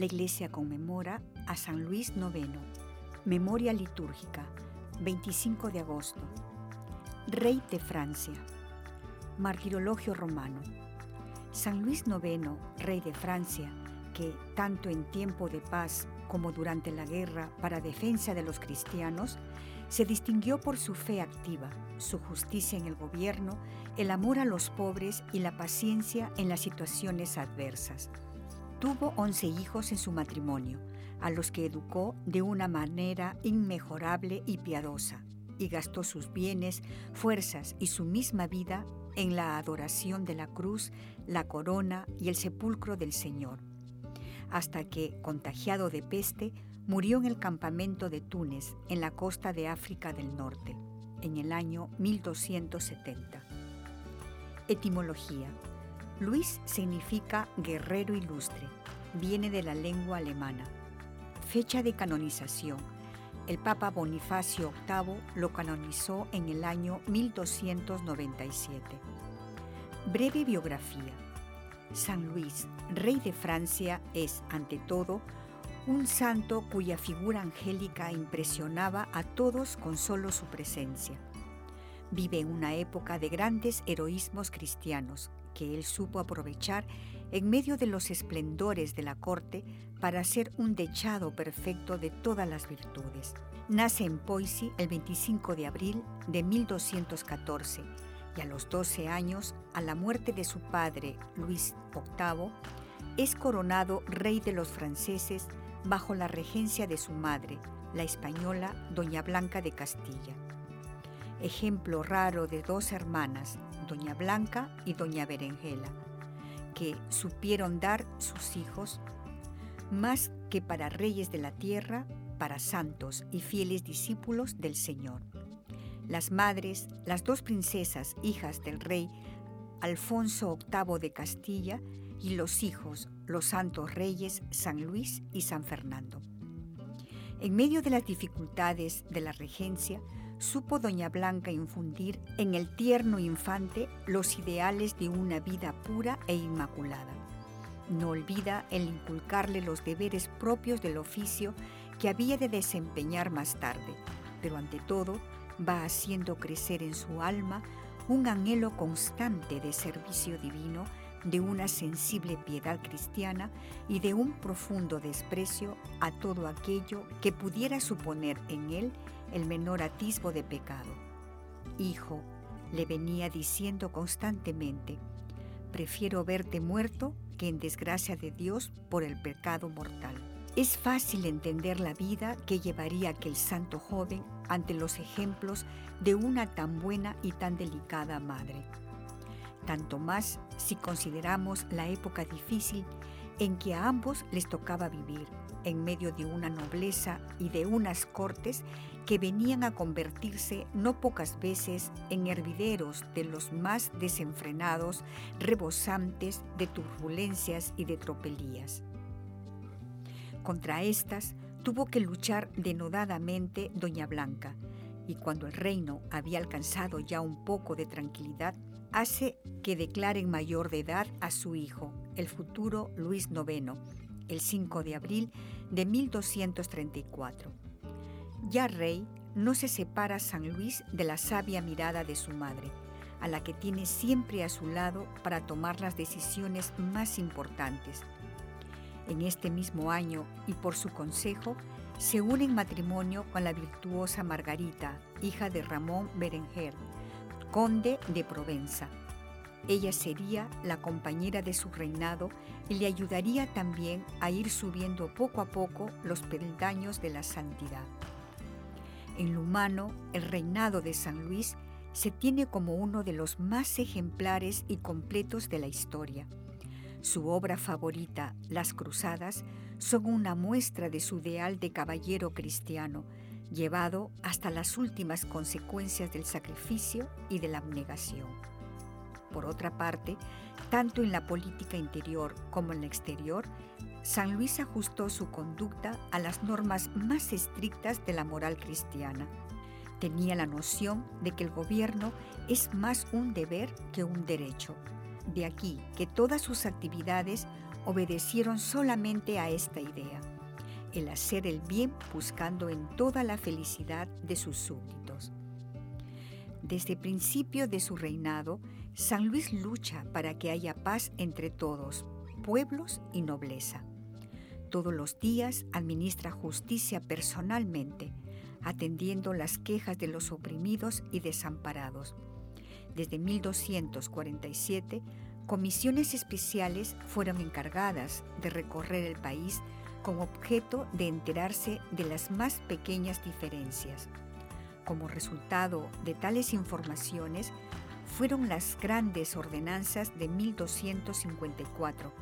La Iglesia conmemora a San Luis IX, memoria litúrgica, 25 de agosto, rey de Francia, martirologio romano. San Luis IX, rey de Francia, que tanto en tiempo de paz como durante la guerra para defensa de los cristianos, se distinguió por su fe activa, su justicia en el gobierno, el amor a los pobres y la paciencia en las situaciones adversas. Tuvo once hijos en su matrimonio, a los que educó de una manera inmejorable y piadosa, y gastó sus bienes, fuerzas y su misma vida en la adoración de la cruz, la corona y el sepulcro del Señor, hasta que, contagiado de peste, murió en el campamento de Túnez, en la costa de África del Norte, en el año 1270. Etimología. Luis significa guerrero ilustre, viene de la lengua alemana. Fecha de canonización. El Papa Bonifacio VIII lo canonizó en el año 1297. Breve biografía. San Luis, rey de Francia, es, ante todo, un santo cuya figura angélica impresionaba a todos con solo su presencia. Vive en una época de grandes heroísmos cristianos, que él supo aprovechar en medio de los esplendores de la corte para ser un dechado perfecto de todas las virtudes. Nace en Poissy el 25 de abril de 1214 y a los 12 años, a la muerte de su padre Luis VIII, es coronado rey de los franceses bajo la regencia de su madre, la española Doña Blanca de Castilla. Ejemplo raro de dos hermanas, Doña Blanca y Doña Berenjela, que supieron dar sus hijos más que para reyes de la tierra, para santos y fieles discípulos del Señor. Las madres, las dos princesas, hijas del rey Alfonso VIII de Castilla, y los hijos, los santos reyes San Luis y San Fernando. En medio de las dificultades de la regencia, supo doña Blanca infundir en el tierno infante los ideales de una vida pura e inmaculada. No olvida el inculcarle los deberes propios del oficio que había de desempeñar más tarde, pero ante todo va haciendo crecer en su alma un anhelo constante de servicio divino, de una sensible piedad cristiana y de un profundo desprecio a todo aquello que pudiera suponer en él el menor atisbo de pecado. Hijo, le venía diciendo constantemente, prefiero verte muerto que en desgracia de Dios por el pecado mortal. Es fácil entender la vida que llevaría aquel santo joven ante los ejemplos de una tan buena y tan delicada madre. Tanto más si consideramos la época difícil en que a ambos les tocaba vivir, en medio de una nobleza y de unas cortes que venían a convertirse no pocas veces en hervideros de los más desenfrenados, rebosantes de turbulencias y de tropelías. Contra estas tuvo que luchar denodadamente Doña Blanca, y cuando el reino había alcanzado ya un poco de tranquilidad, hace que declaren mayor de edad a su hijo, el futuro Luis IX, el 5 de abril de 1234 ya rey, no se separa San Luis de la sabia mirada de su madre, a la que tiene siempre a su lado para tomar las decisiones más importantes. En este mismo año, y por su consejo, se une en matrimonio con la virtuosa Margarita, hija de Ramón Berenguer, conde de Provenza. Ella sería la compañera de su reinado y le ayudaría también a ir subiendo poco a poco los peldaños de la santidad. En lo humano, el reinado de San Luis se tiene como uno de los más ejemplares y completos de la historia. Su obra favorita, Las Cruzadas, son una muestra de su ideal de caballero cristiano, llevado hasta las últimas consecuencias del sacrificio y de la abnegación. Por otra parte, tanto en la política interior como en la exterior, San Luis ajustó su conducta a las normas más estrictas de la moral cristiana. Tenía la noción de que el gobierno es más un deber que un derecho. De aquí que todas sus actividades obedecieron solamente a esta idea, el hacer el bien buscando en toda la felicidad de sus súbditos. Desde el principio de su reinado, San Luis lucha para que haya paz entre todos, pueblos y nobleza. Todos los días administra justicia personalmente, atendiendo las quejas de los oprimidos y desamparados. Desde 1247, comisiones especiales fueron encargadas de recorrer el país con objeto de enterarse de las más pequeñas diferencias. Como resultado de tales informaciones, fueron las grandes ordenanzas de 1254,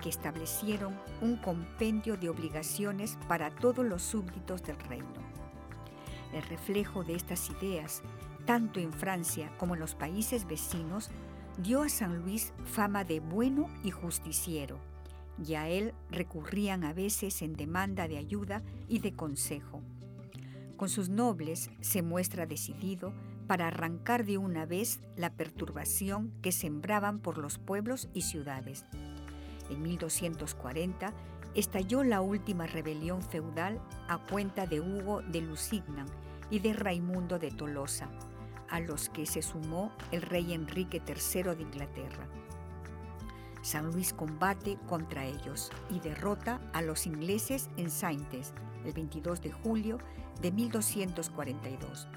que establecieron un compendio de obligaciones para todos los súbditos del reino. El reflejo de estas ideas, tanto en Francia como en los países vecinos, dio a San Luis fama de bueno y justiciero, y a él recurrían a veces en demanda de ayuda y de consejo. Con sus nobles se muestra decidido para arrancar de una vez la perturbación que sembraban por los pueblos y ciudades. En 1240 estalló la última rebelión feudal a cuenta de Hugo de Lusignan y de Raimundo de Tolosa, a los que se sumó el rey Enrique III de Inglaterra. San Luis combate contra ellos y derrota a los ingleses en Saintes el 22 de julio de 1242.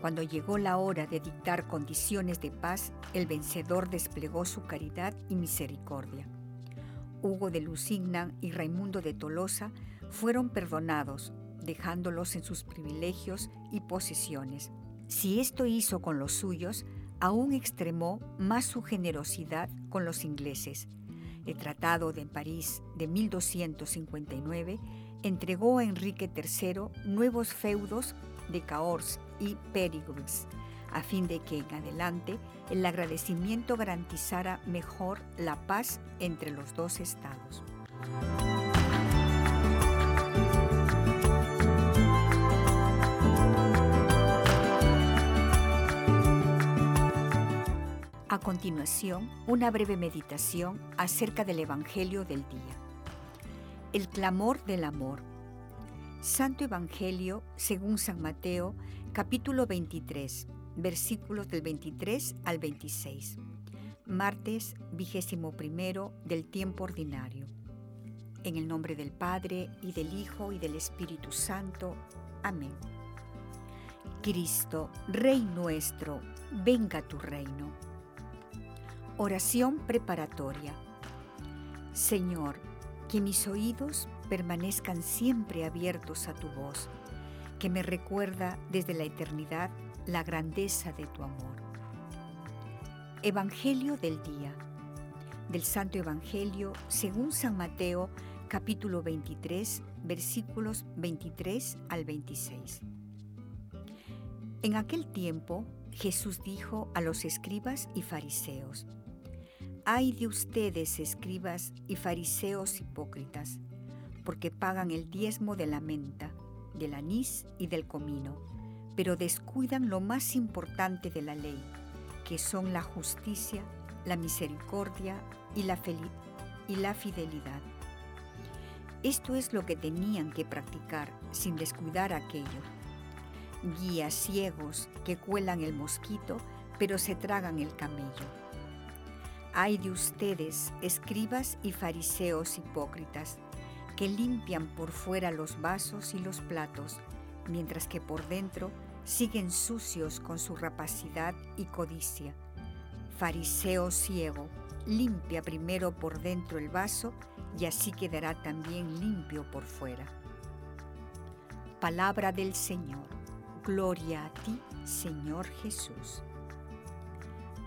Cuando llegó la hora de dictar condiciones de paz, el vencedor desplegó su caridad y misericordia. Hugo de Lusignan y Raimundo de Tolosa fueron perdonados, dejándolos en sus privilegios y posesiones. Si esto hizo con los suyos, aún extremó más su generosidad con los ingleses. El Tratado de París de 1259 entregó a Enrique III nuevos feudos de Cahors y Périgord, a fin de que en adelante el agradecimiento garantizara mejor la paz entre los dos estados. A continuación, una breve meditación acerca del Evangelio del día. El clamor del amor. Santo Evangelio según San Mateo, capítulo 23, versículos del 23 al 26. Martes vigésimo primero del tiempo ordinario. En el nombre del Padre, y del Hijo, y del Espíritu Santo. Amén. Cristo, Rey nuestro, venga tu reino Oración preparatoria. Señor, que mis oídos permanezcan siempre abiertos a tu voz, que me recuerda desde la eternidad la grandeza de tu amor. Evangelio del día. Del Santo Evangelio según San Mateo, capítulo 23, versículos 23 al 26. En aquel tiempo Jesús dijo a los escribas y fariseos, Ay de ustedes, escribas y fariseos hipócritas, porque pagan el diezmo de la menta, del anís y del comino, pero descuidan lo más importante de la ley, que son la justicia, la misericordia y la, y la fidelidad. Esto es lo que tenían que practicar sin descuidar aquello. Guías ciegos que cuelan el mosquito, pero se tragan el camello Ay de ustedes, escribas y fariseos hipócritas, que limpian por fuera los vasos y los platos, mientras que por dentro siguen sucios con su rapacidad y codicia. Fariseo ciego, limpia primero por dentro el vaso y así quedará también limpio por fuera. Palabra del Señor. Gloria a ti, Señor Jesús.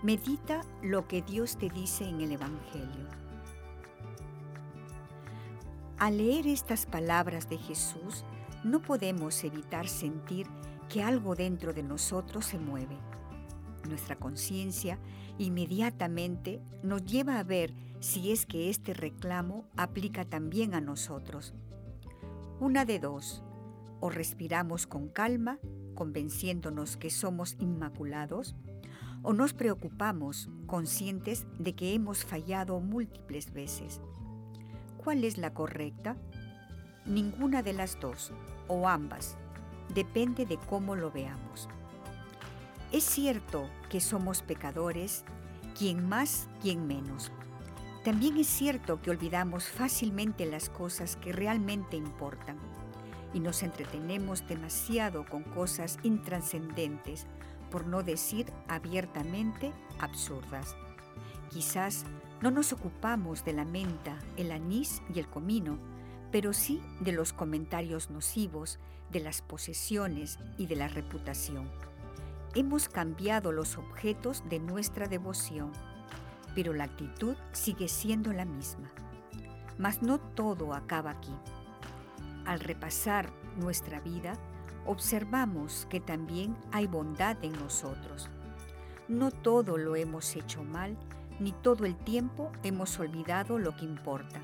Medita lo que Dios te dice en el Evangelio. Al leer estas palabras de Jesús, no podemos evitar sentir que algo dentro de nosotros se mueve. Nuestra conciencia inmediatamente nos lleva a ver si es que este reclamo aplica también a nosotros. Una de dos, o respiramos con calma, convenciéndonos que somos inmaculados, o nos preocupamos conscientes de que hemos fallado múltiples veces. ¿Cuál es la correcta? Ninguna de las dos, o ambas. Depende de cómo lo veamos. Es cierto que somos pecadores, quien más, quien menos. También es cierto que olvidamos fácilmente las cosas que realmente importan y nos entretenemos demasiado con cosas intranscendentes, por no decir abiertamente absurdas. Quizás no nos ocupamos de la menta, el anís y el comino, pero sí de los comentarios nocivos, de las posesiones y de la reputación. Hemos cambiado los objetos de nuestra devoción, pero la actitud sigue siendo la misma. Mas no todo acaba aquí. Al repasar nuestra vida, observamos que también hay bondad en nosotros. No todo lo hemos hecho mal, ni todo el tiempo hemos olvidado lo que importa.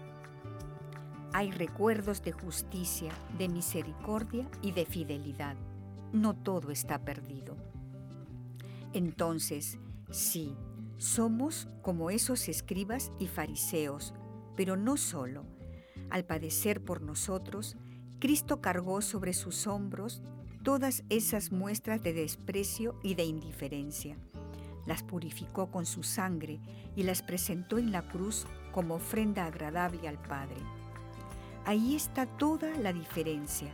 Hay recuerdos de justicia, de misericordia y de fidelidad. No todo está perdido. Entonces, sí, somos como esos escribas y fariseos, pero no solo. Al padecer por nosotros, Cristo cargó sobre sus hombros todas esas muestras de desprecio y de indiferencia. Las purificó con su sangre y las presentó en la cruz como ofrenda agradable al Padre. Ahí está toda la diferencia.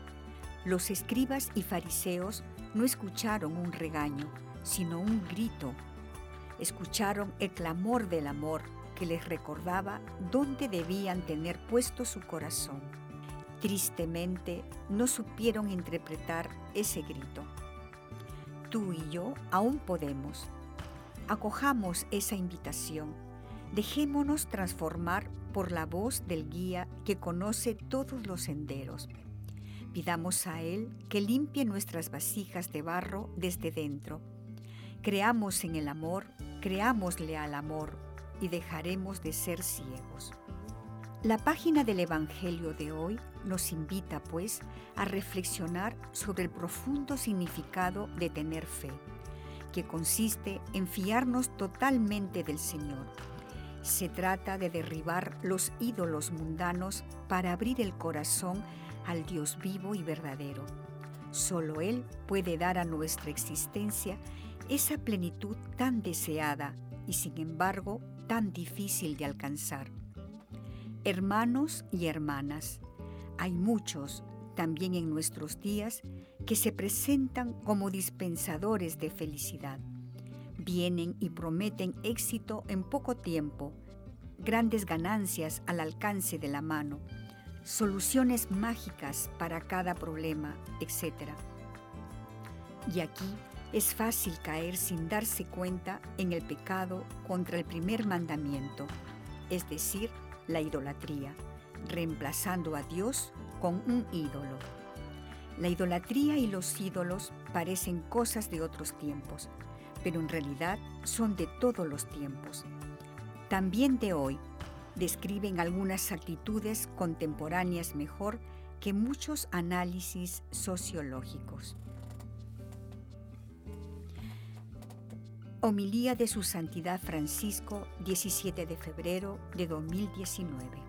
Los escribas y fariseos no escucharon un regaño, sino un grito. Escucharon el clamor del amor que les recordaba dónde debían tener puesto su corazón. Tristemente no supieron interpretar ese grito. Tú y yo aún podemos. Acojamos esa invitación. Dejémonos transformar por la voz del guía que conoce todos los senderos. Pidamos a Él que limpie nuestras vasijas de barro desde dentro. Creamos en el amor, creámosle al amor y dejaremos de ser ciegos. La página del Evangelio de hoy nos invita, pues, a reflexionar sobre el profundo significado de tener fe, que consiste en fiarnos totalmente del Señor se trata de derribar los ídolos mundanos para abrir el corazón al Dios vivo y verdadero. Solo Él puede dar a nuestra existencia esa plenitud tan deseada y sin embargo tan difícil de alcanzar. Hermanos y hermanas, hay muchos también en nuestros días que se presentan como dispensadores de felicidad vienen y prometen éxito en poco tiempo, grandes ganancias al alcance de la mano, soluciones mágicas para cada problema, etc. Y aquí es fácil caer sin darse cuenta en el pecado contra el primer mandamiento, es decir, la idolatría, reemplazando a Dios con un ídolo. La idolatría y los ídolos parecen cosas de otros tiempos, pero en realidad son de todos los tiempos. También de hoy describen algunas actitudes contemporáneas mejor que muchos análisis sociológicos. Homilía de Su Santidad Francisco, 17 de febrero de 2019.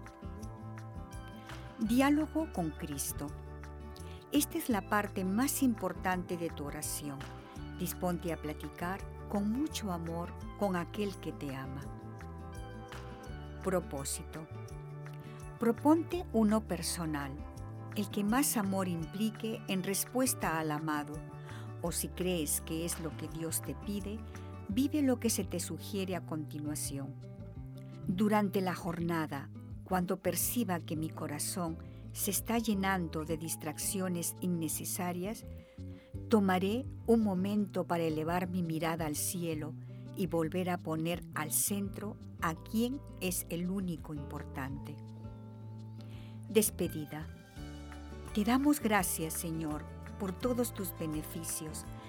Diálogo con Cristo. Esta es la parte más importante de tu oración Disponte a platicar con mucho amor con aquel que te ama. Propósito. Proponte uno personal, el que más amor implique en respuesta al amado, o si crees que es lo que Dios te pide, vive lo que se te sugiere a continuación. Durante la jornada, cuando perciba que mi corazón se está llenando de distracciones innecesarias, Tomaré un momento para elevar mi mirada al cielo y volver a poner al centro a quien es el único importante. Despedida. Te damos gracias, Señor, por todos tus beneficios,